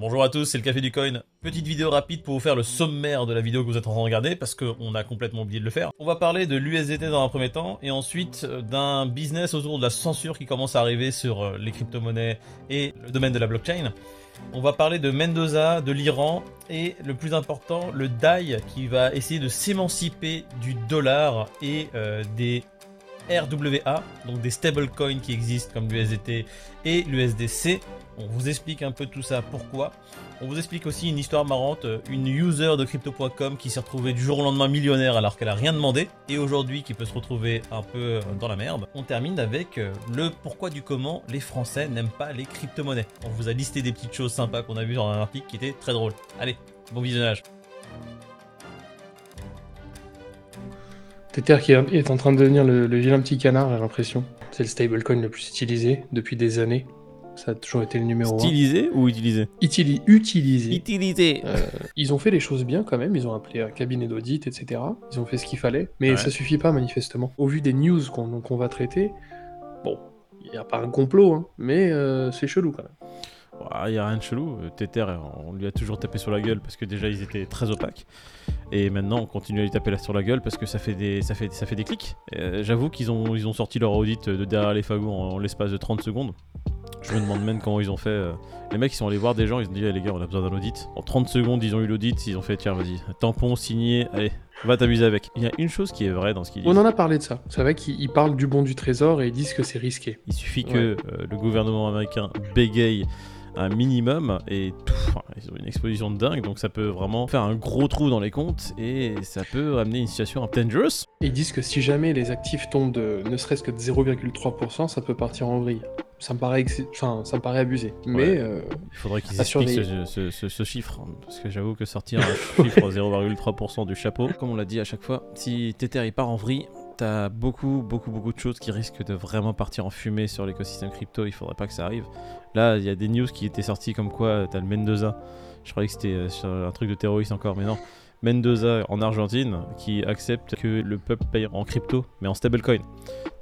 Bonjour à tous, c'est le Café du Coin. Petite vidéo rapide pour vous faire le sommaire de la vidéo que vous êtes en train de regarder parce qu'on a complètement oublié de le faire. On va parler de l'USDT dans un premier temps et ensuite euh, d'un business autour de la censure qui commence à arriver sur euh, les crypto-monnaies et le domaine de la blockchain. On va parler de Mendoza, de l'Iran et le plus important, le DAI qui va essayer de s'émanciper du dollar et euh, des RWA, donc des stablecoins qui existent comme l'USDT et l'USDC. On vous explique un peu tout ça, pourquoi. On vous explique aussi une histoire marrante, une user de crypto.com qui s'est retrouvée du jour au lendemain millionnaire alors qu'elle a rien demandé et aujourd'hui qui peut se retrouver un peu dans la merde. On termine avec euh, le pourquoi du comment les Français n'aiment pas les crypto-monnaies. On vous a listé des petites choses sympas qu'on a vues dans un article qui était très drôle. Allez, bon visionnage. Tether qui est en train de devenir le, le vilain petit canard, j'ai l'impression. C'est le stablecoin le plus utilisé depuis des années. Ça a toujours été le numéro 1. Stylisé ou utilisé Utili utilisé. Utilisé. Euh, ils ont fait les choses bien quand même, ils ont appelé un cabinet d'audit, etc. Ils ont fait ce qu'il fallait, mais Ouais. ça suffit pas manifestement. Au vu des news qu'on qu'on va traiter, bon, il n'y a pas un complot, hein, mais euh, c'est chelou quand même. Il y a rien de chelou. Tether, on lui a toujours tapé sur la gueule parce que déjà ils étaient très opaques. Et maintenant on continue à lui taper là sur la gueule parce que ça fait des, ça fait, ça fait des clics. Euh, J'avoue qu'ils ont, ils ont sorti leur audit de derrière les fagots en, en l'espace de 30 secondes. Je me demande même comment ils ont fait. euh, Les mecs ils sont allés voir des gens, ils ont dit Eh, les gars on a besoin d'un audit. En 30 secondes ils ont eu l'audit, ils ont fait tiens vas-y, tampon signé, allez, va t'amuser avec. Il y a une chose qui est vraie dans ce qu'ils disent. On en a parlé de ça. C'est vrai qu'ils ils parlent du bon du trésor et ils disent que c'est risqué. Il suffit que euh, le gouvernement américain bégaye un minimum et tout. enfin, ils ont une exposition de dingue, donc ça peut vraiment faire un gros trou dans les comptes et ça peut amener une situation un peu dangerous. Ils disent que si jamais les actifs tombent de ne serait-ce que de 0,3%, ça peut partir en vrille. Ça me paraît, enfin, ça me paraît abusé. Mais Ouais. euh, Il faudrait qu'ils expliquent ce, surveiller. ce- ce- ce chiffre, hein, parce que j'avoue que sortir un chiffre 0,3% du chapeau, comme on l'a dit à chaque fois, si Tether il part en vrille, t'as beaucoup, beaucoup, beaucoup de choses qui risquent de vraiment partir en fumée sur l'écosystème crypto, il faudrait pas que ça arrive. Là, il y a des news qui étaient sorties comme quoi t'as le Mendoza, je croyais que c'était euh, un truc de terroriste encore, mais non. Mendoza en Argentine qui accepte que le peuple paye en crypto, mais en stablecoin.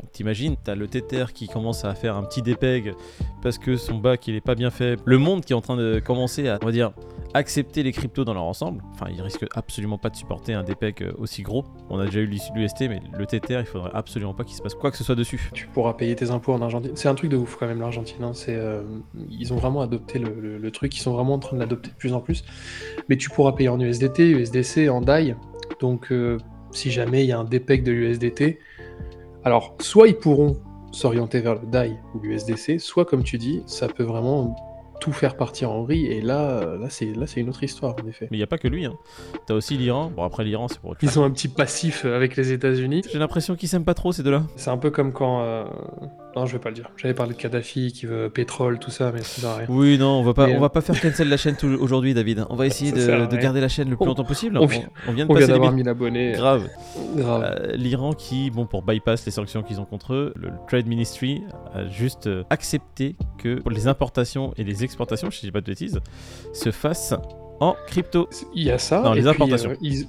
Donc t'imagines, t'as le Tether qui commence à faire un petit dépeg parce que son bac il est pas bien fait. Le monde qui est en train de commencer à, on va dire, accepter les cryptos dans leur ensemble. Enfin, il risque absolument pas de supporter un dépeg euh, aussi gros. On a déjà eu l'UST, mais le Tether, il faudrait absolument pas qu'il se passe quoi que ce soit dessus. tu pourras payer tes impôts en Argentine. C'est un truc de ouf quand même l'Argentine. hein. C'est, euh, ils ont vraiment adopté le, truc. Ils sont vraiment en train de l'adopter de plus en plus. Mais tu pourras payer en USDT, USDC, en DAI. Donc euh, si jamais il y a un dépeg de l'USDT, alors soit ils pourront s'orienter vers le DAI ou l'USDC, soit comme tu dis, ça peut vraiment tout faire partir en vrille. Et là, euh, là c'est là c'est une autre histoire en effet. Mais il n'y a pas que lui. Hein. T'as aussi l'Iran. Bon, après l'Iran, c'est pour. Ils ont un petit passif avec les États-Unis. J'ai l'impression qu'ils s'aiment pas trop ces deux-là. C'est un peu comme quand. euh, Non, je vais pas le dire. J'avais parlé de Kadhafi qui veut pétrole, tout ça, mais ça sert à rien. Oui, non, on va pas, Mais, on euh, va pas faire cancel la chaîne aujourd'hui, David. On va essayer de, garder la chaîne le plus On- longtemps possible. on On, vient- on vient de On vient passer les d'avoir 1000 1000 abonnés. Grave. Grave. Euh, L'Iran qui, bon, pour bypass les sanctions qu'ils ont contre eux, le Trade Ministry a juste euh, accepté que pour les importations et les exportations, je dis pas de bêtises, se fassent en crypto. Il y a ça. Non, les importations. euh, ils-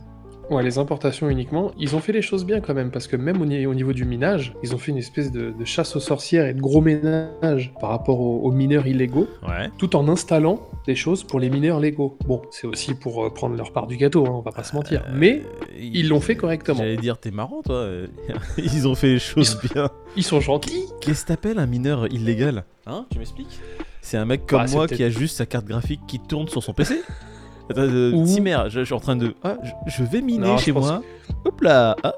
Ouais, les importations uniquement. Ils ont fait les choses bien quand même, parce que même au, ni- au niveau du minage, ils ont fait une espèce de, de chasse aux sorcières et de gros ménage par rapport aux, aux mineurs illégaux, Ouais. tout en installant des choses pour les mineurs légaux. Bon, c'est aussi pour euh, prendre leur part du gâteau, hein, on va pas se mentir. Mais ils l'ont fait correctement. J'allais dire, t'es marrant, toi. Ils ont fait les choses bien. Ils sont gentils. Qu'est-ce que t'appelles un mineur illégal? Hein? Tu m'expliques? C'est un mec comme Bah, moi qui a juste sa carte graphique qui tourne sur son PC Attends, Ou- Timer, je, je suis en train de. Ah, je, je vais miner Non, chez moi. Hop là ah,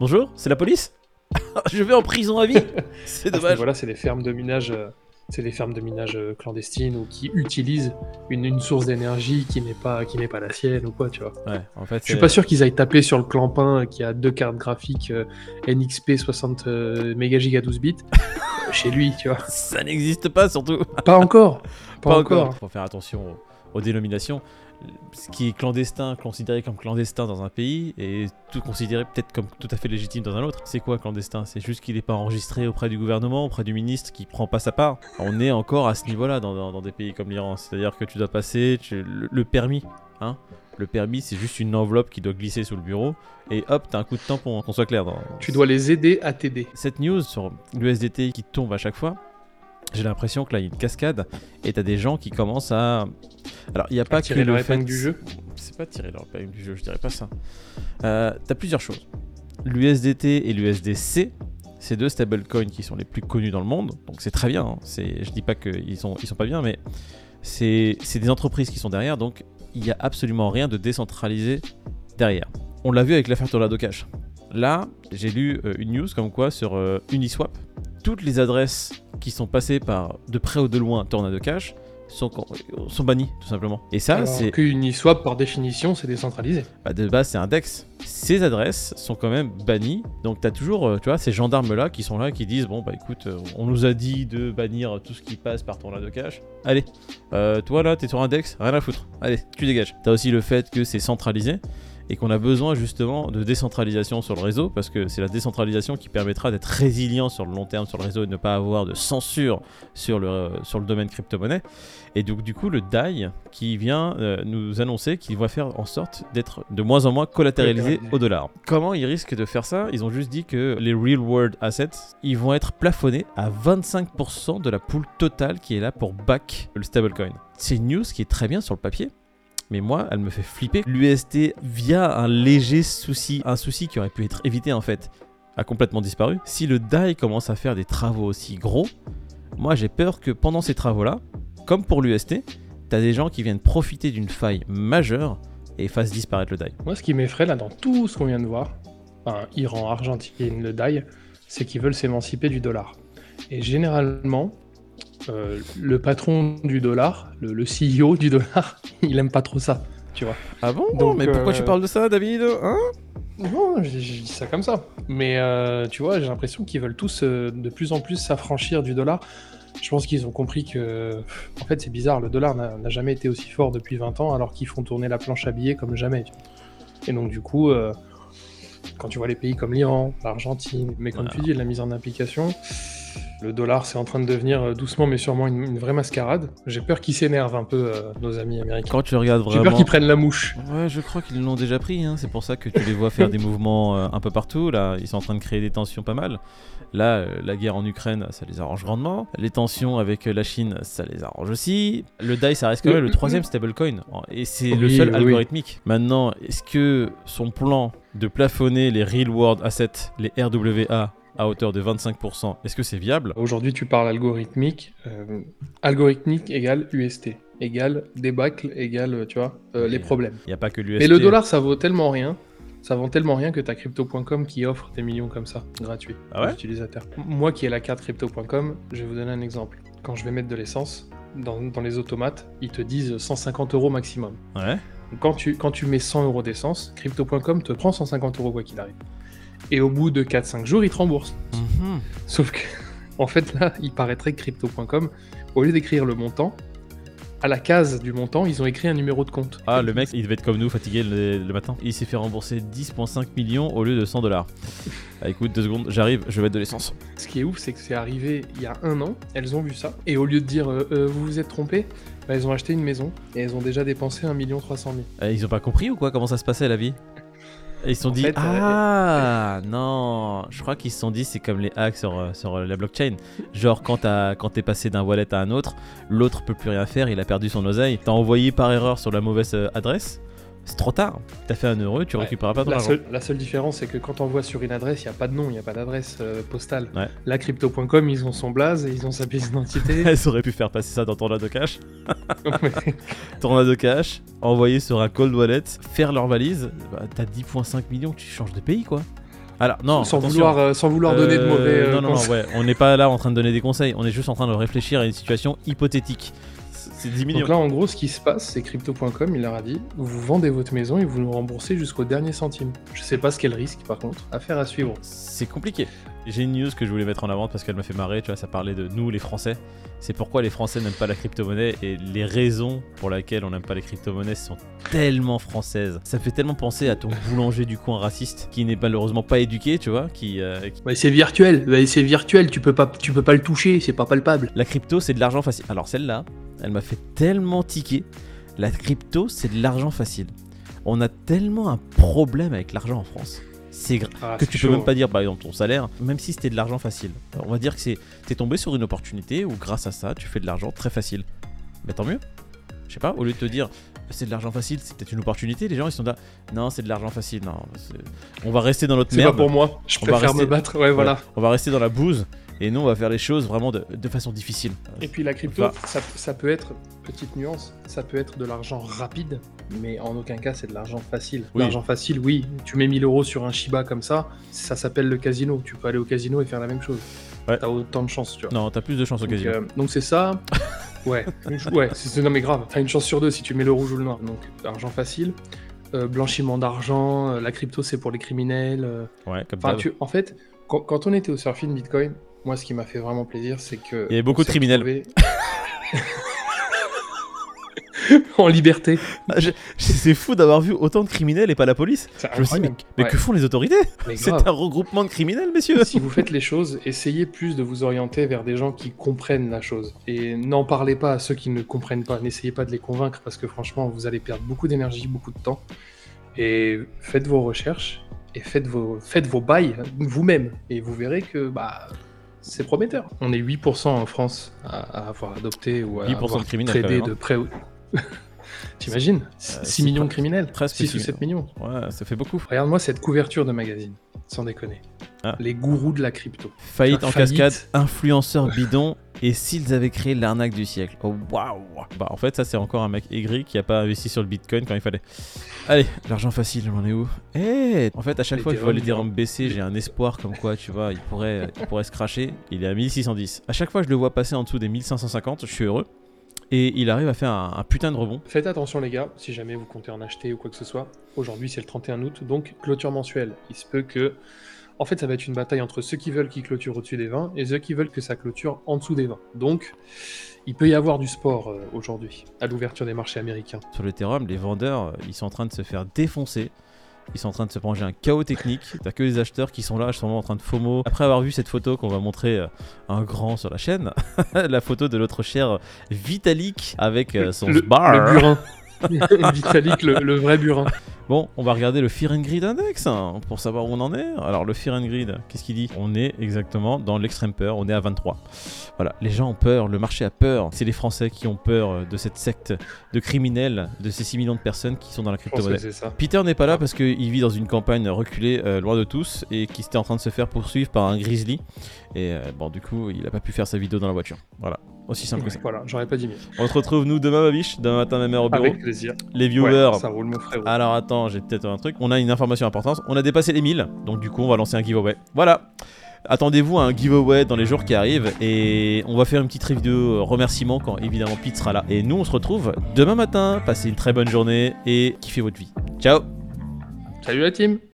Bonjour, c'est la police Je vais en prison à vie C'est dommage. niveau-là, c'est des fermes de minage, euh, c'est des fermes de minage euh, clandestines ou qui utilisent une, une source d'énergie qui n'est pas qui n'est pas la sienne ou quoi, tu vois. Ouais, en fait, Je suis pas sûr qu'ils aillent taper sur le clampin euh, qui a deux cartes graphiques euh, NXP 60 euh, mégagiga 12 bits chez lui, tu vois. Ça n'existe pas, surtout. Pas encore. Pas, encore. Faut faire attention aux, dénominations. Ce qui est clandestin, considéré comme clandestin dans un pays, et tout considéré peut-être comme tout à fait légitime dans un autre. C'est quoi clandestin? C'est juste qu'il n'est pas enregistré auprès du gouvernement, auprès du ministre qui prend pas sa part. On est encore à ce niveau-là dans, dans- dans des pays comme l'Iran. C'est-à-dire que tu dois passer tu- le, le permis. Hein le permis, c'est juste une enveloppe qui doit glisser sous le bureau, et hop, t'as un coup de tampon, hein, qu'on soit clair. Dans... Tu dois les aider à t'aider. Cette news sur l'USDT qui tombe à chaque fois, j'ai l'impression que là, il y a une cascade et t'as des gens qui commencent à Alors, il n'y a pas que tirer le leur fait... du jeu. C'est pas tirer leur épingle du jeu, je dirais pas ça. Euh, T'as plusieurs choses. L'USDT et l'USDC, c'est deux stablecoins qui sont les plus connus dans le monde, donc c'est très bien. hein. C'est, je dis pas qu'ils sont, ils sont pas bien, mais c'est, c'est des entreprises qui sont derrière, donc il n'y a absolument rien de décentralisé derrière. On l'a vu avec l'affaire Tornado Cash. Là, j'ai lu euh, une news comme quoi sur euh, Uniswap, toutes les adresses qui sont passées par de près ou de loin Tornado Cash sont, sont bannies, tout simplement. Et ça, c'est Uniswap, par définition, c'est décentralisé. bah, de base, c'est un DEX. Ces adresses sont quand même bannies. Donc, tu as toujours euh, tu vois, ces gendarmes-là qui sont là qui disent Bon, bah écoute, euh, on nous a dit de bannir tout ce qui passe par ton de cash. Allez, euh, toi là, t'es sur un DEX, rien à foutre. Allez, tu dégages. Tu as aussi le fait que c'est centralisé et qu'on a besoin justement de décentralisation sur le réseau parce que c'est la décentralisation qui permettra d'être résilient sur le long terme sur le réseau et de ne pas avoir de censure sur le, sur le domaine crypto-monnaie. Et donc du coup le DAI qui vient euh, nous annoncer qu'il va faire en sorte d'être de moins en moins collatéralisé au dollar. Comment ils risquent de faire ça? Ils ont juste dit que les real world assets, ils vont être plafonnés à 25% de la pool totale qui est là pour back le stablecoin. C'est une news qui est très bien sur le papier. Moi, elle me fait flipper. L'UST, via un léger souci, un souci qui aurait pu être évité en fait, a complètement disparu. Si le DAI commence à faire des travaux aussi gros, moi j'ai peur que pendant ces travaux-là, comme pour l'UST, t'as des gens qui viennent profiter d'une faille majeure et fassent disparaître le DAI. Moi, ce qui m'effraie là dans tout ce qu'on vient de voir, enfin, Iran, Argentine, le DAI, c'est qu'ils veulent s'émanciper du dollar. Et généralement, euh, le patron du dollar, le, le CEO du dollar, il aime pas trop ça, tu vois. Ah bon Donc, Mais pourquoi euh, tu parles de ça, David Hein? Non, je, je dis ça comme ça. Mais euh, tu vois, j'ai l'impression qu'ils veulent tous de plus en plus s'affranchir du dollar. Je pense qu'ils ont compris que, en fait, c'est bizarre, le dollar n'a jamais été aussi fort depuis 20 ans, alors qu'ils font tourner la planche à billets comme jamais. Et donc, du coup, quand tu vois les pays comme l'Iran, l'Argentine, mais comme Voilà. tu dis, la mise en application, le dollar, c'est en train de devenir euh, doucement mais sûrement une, une vraie mascarade. J'ai peur qu'ils s'énervent un peu, euh, nos amis américains. Quand tu regardes J'ai peur qu'ils prennent la mouche. Ouais, je crois qu'ils l'ont déjà pris. hein. C'est pour ça que tu les vois faire des mouvements euh, un peu partout. Là, ils sont en train de créer des tensions pas mal. Là, euh, la guerre en Ukraine, ça les arrange grandement. Les tensions avec la Chine, ça les arrange aussi. Le DAI, ça reste quand même le troisième stablecoin. Et c'est le seul oui. algorithmique. Maintenant, est-ce que son plan de plafonner les real world assets, les RWA, à hauteur de 25%, est-ce que c'est viable? Aujourd'hui, tu parles algorithmique. euh, algorithmique égale UST, égale débâcle, égale, euh, tu vois, euh, les problèmes. Il n'y a pas que l'UST. Et le dollar, ça vaut tellement rien. Ça vaut tellement rien que t'as crypto.com qui offre des millions comme ça, gratuits, Ah ouais? aux utilisateurs. Moi qui ai la carte crypto.com, je vais vous donner un exemple. Quand je vais mettre de l'essence, dans, dans les automates, ils te disent 150 euros maximum. Ouais. Quand tu, quand tu mets 100 euros d'essence, crypto.com te prend 150 euros quoi qu'il arrive. Et au bout de 4-5 jours, il te rembourse. Mhm. Sauf que, en fait, là, il paraîtrait que crypto.com, au lieu d'écrire le montant, à la case du montant, ils ont écrit un numéro de compte. Ah, le mec, il devait être comme nous, fatigué le, le matin. Il s'est fait rembourser 10,5 millions au lieu de 100 dollars. Ah, écoute, deux secondes, j'arrive, je vais mettre de l'essence. Ce qui est ouf, c'est que c'est arrivé il y a un an, elles ont vu ça, et au lieu de dire euh, Euh, vous vous êtes trompé, bah, elles ont acheté une maison, et elles ont déjà dépensé 1 300 000. Euh, ils ont pas compris ou quoi? Comment ça se passait la vie? Et Ils se sont En dit fait, euh, Ah non Je crois qu'ils se sont dit c'est comme les hacks sur, euh, sur euh, la blockchain. Genre quand t'as- quand t'es passé d'un wallet à un autre, l'autre peut plus rien faire, il a perdu son oseille. T'as envoyé par erreur sur la mauvaise adresse, c'est trop tard. T'as fait un euro, tu Ouais. récupéreras pas ton La argent. la seule différence, c'est que quand on voit sur une adresse, il n'y a pas de nom, il n'y a pas d'adresse euh, postale. Ouais. Là, crypto.com, ils ont son blaze, et ils ont sa pièce d'identité. Elles auraient pu faire passer ça dans ton de cash. Tornado de cash, envoyer sur un cold wallet, faire leur valise, bah, t'as 10,5 millions, tu changes de pays quoi. Alors, non, sans, attention. vouloir, euh, sans vouloir donner de Euh, mauvais euh, non, non, non, ouais, on n'est pas là en train de donner des conseils, on est juste en train de réfléchir à une situation hypothétique. C'est c'est 10 millions. Donc là, en gros, ce qui se passe, c'est crypto.com, il leur a dit vous vendez votre maison et vous nous remboursez jusqu'au dernier centime. Je sais pas ce qu'est le risque, par contre. Affaire à suivre. C'est compliqué. J'ai une news que je voulais mettre en avant parce qu'elle m'a fait marrer, tu vois, ça parlait de nous les Français. C'est pourquoi les Français n'aiment pas la crypto-monnaie et les raisons pour lesquelles on n'aime pas les crypto-monnaies sont tellement françaises. Ça fait tellement penser à ton boulanger du coin raciste qui n'est malheureusement pas éduqué, tu vois, qui, euh, qui- Bah, c'est virtuel, bah, c'est virtuel, tu peux pas, tu peux pas le toucher, c'est pas palpable. La crypto, c'est de l'argent facile. Alors celle-là, elle m'a fait tellement tiquer. La crypto, c'est de l'argent facile. On a tellement un problème avec l'argent en France. C'est grave. Ah, que tu chaud, peux même hein. pas dire par exemple ton salaire, même si c'était de l'argent facile. Alors, on va dire que c'est t'es tombé sur une opportunité où grâce à ça tu fais de l'argent très facile. Mais tant mieux. Je sais pas, au lieu de te dire c'est de l'argent facile, c'est peut-être une opportunité, les gens ils sont là, non, c'est de l'argent facile, non, on va rester dans notre C'est pas merde. pour moi. Je On va préfère rester- me battre. Ouais, voilà. Ouais, on va rester dans la bouse et nous on va faire les choses vraiment de, de façon difficile. Et puis la crypto, ça, ça peut être, petite nuance, ça peut être de l'argent rapide, mais en aucun cas c'est de l'argent facile. Oui. L'argent facile, oui, tu mets 1000 euros sur un Shiba comme ça, ça s'appelle le casino. Tu peux aller au casino et faire la même chose. Ouais. T'as autant de chance, tu vois. Non, t'as plus de chance au Donc, casino. euh, donc c'est ça. Ouais, ouais, c'est non mais grave. T'as une chance sur deux si tu mets le rouge ou le noir. Donc argent facile, Euh, blanchiment d'argent, euh, la crypto c'est pour les criminels. Ouais, comme tu- en fait, quand, quand on était au surfing Bitcoin, moi, ce qui m'a fait vraiment plaisir, c'est que. Il y avait beaucoup de criminels. en liberté. Ah, C'est fou d'avoir vu autant de criminels et pas la police. Je me suis dit, mais, incroyable. mais Ouais, que font les autorités C'est un regroupement de criminels, messieurs Si vous faites les choses, essayez plus de vous orienter vers des gens qui comprennent la chose. Et n'en parlez pas à ceux qui ne comprennent pas. N'essayez pas de les convaincre parce que franchement, vous allez perdre beaucoup d'énergie, beaucoup de temps. Et faites vos recherches et faites vos, faites vos bails vous-même. Et vous verrez que bah, c'est prometteur. On est 8% en France à, à avoir adopté ou à 8% de avoir tradé de près. ou- T'imagines 6 c'est millions de criminels presque 6 ou six 7 millions. Ouais, ça fait beaucoup. Regarde-moi cette couverture de magazine, sans déconner. Ah. Les gourous de la crypto. Faillite en faillite. cascade, influenceur bidon, et s'ils avaient créé l'arnaque du siècle. Oh waouh Bah en fait ça c'est encore un mec aigri qui a pas investi sur le bitcoin quand il fallait. Allez, l'argent facile, j'en ai où? Eh En fait à chaque fois que je vois les dirhams baisser, j'ai un espoir comme quoi tu vois, il pourrait, il pourrait se cracher. Il est à 1610. À chaque fois que je le vois passer en dessous des 1550, je suis heureux. Et il arrive à faire un, un putain de rebond. Faites attention les gars, si jamais vous comptez en acheter ou quoi que ce soit. Aujourd'hui c'est le 31 août, donc clôture mensuelle. Il se peut que... En fait ça va être une bataille entre ceux qui veulent qu'il clôture au-dessus des 20 et ceux qui veulent que ça clôture en dessous des 20. Donc il peut y avoir du sport euh, aujourd'hui, à l'ouverture des marchés américains. Sur l'Ethereum, les vendeurs, euh, ils sont en train de se faire défoncer. Ils sont en train de se manger un chaos technique. T'as que les acheteurs qui sont là, ils sont vraiment en train de FOMO. Après avoir vu cette photo qu'on va montrer euh, un grand sur la chaîne, la photo de notre cher Vitalik avec son le, bar. le burin. Vitalik, le, le vrai burin. Bon, on va regarder le Fear and Greed Index hein, pour savoir où on en est. Alors, le Fear and Greed, qu'est-ce qu'il dit? On est exactement dans l'extrême peur, on est à 23. Voilà, les gens ont peur, le marché a peur. C'est les Français qui ont peur euh, de cette secte de criminels, de ces 6 millions de personnes qui sont dans la crypto-monnaie. Peter n'est pas là parce qu'il vit dans une campagne reculée, euh, loin de tous, et qui était en train de se faire poursuivre par un grizzly. Et euh, bon, du coup, il a pas pu faire sa vidéo dans la voiture. Voilà, aussi simple que ça. Voilà, j'aurais pas dit mieux. On se retrouve nous demain, ma biche, demain matin, même heure au bureau. Avec plaisir. Les viewers. Ouais, ça roule mon frérot. Alors attends, j'ai peut-être un truc. On a une information importante. On a dépassé les 1000, donc du coup, on va lancer un giveaway. Voilà. Attendez-vous à un giveaway dans les jours qui arrivent et on va faire une petite vidéo euh, remerciement quand évidemment Pete sera là. Et nous, on se retrouve demain matin. Passez une très bonne journée et kiffez votre vie. Ciao Salut la team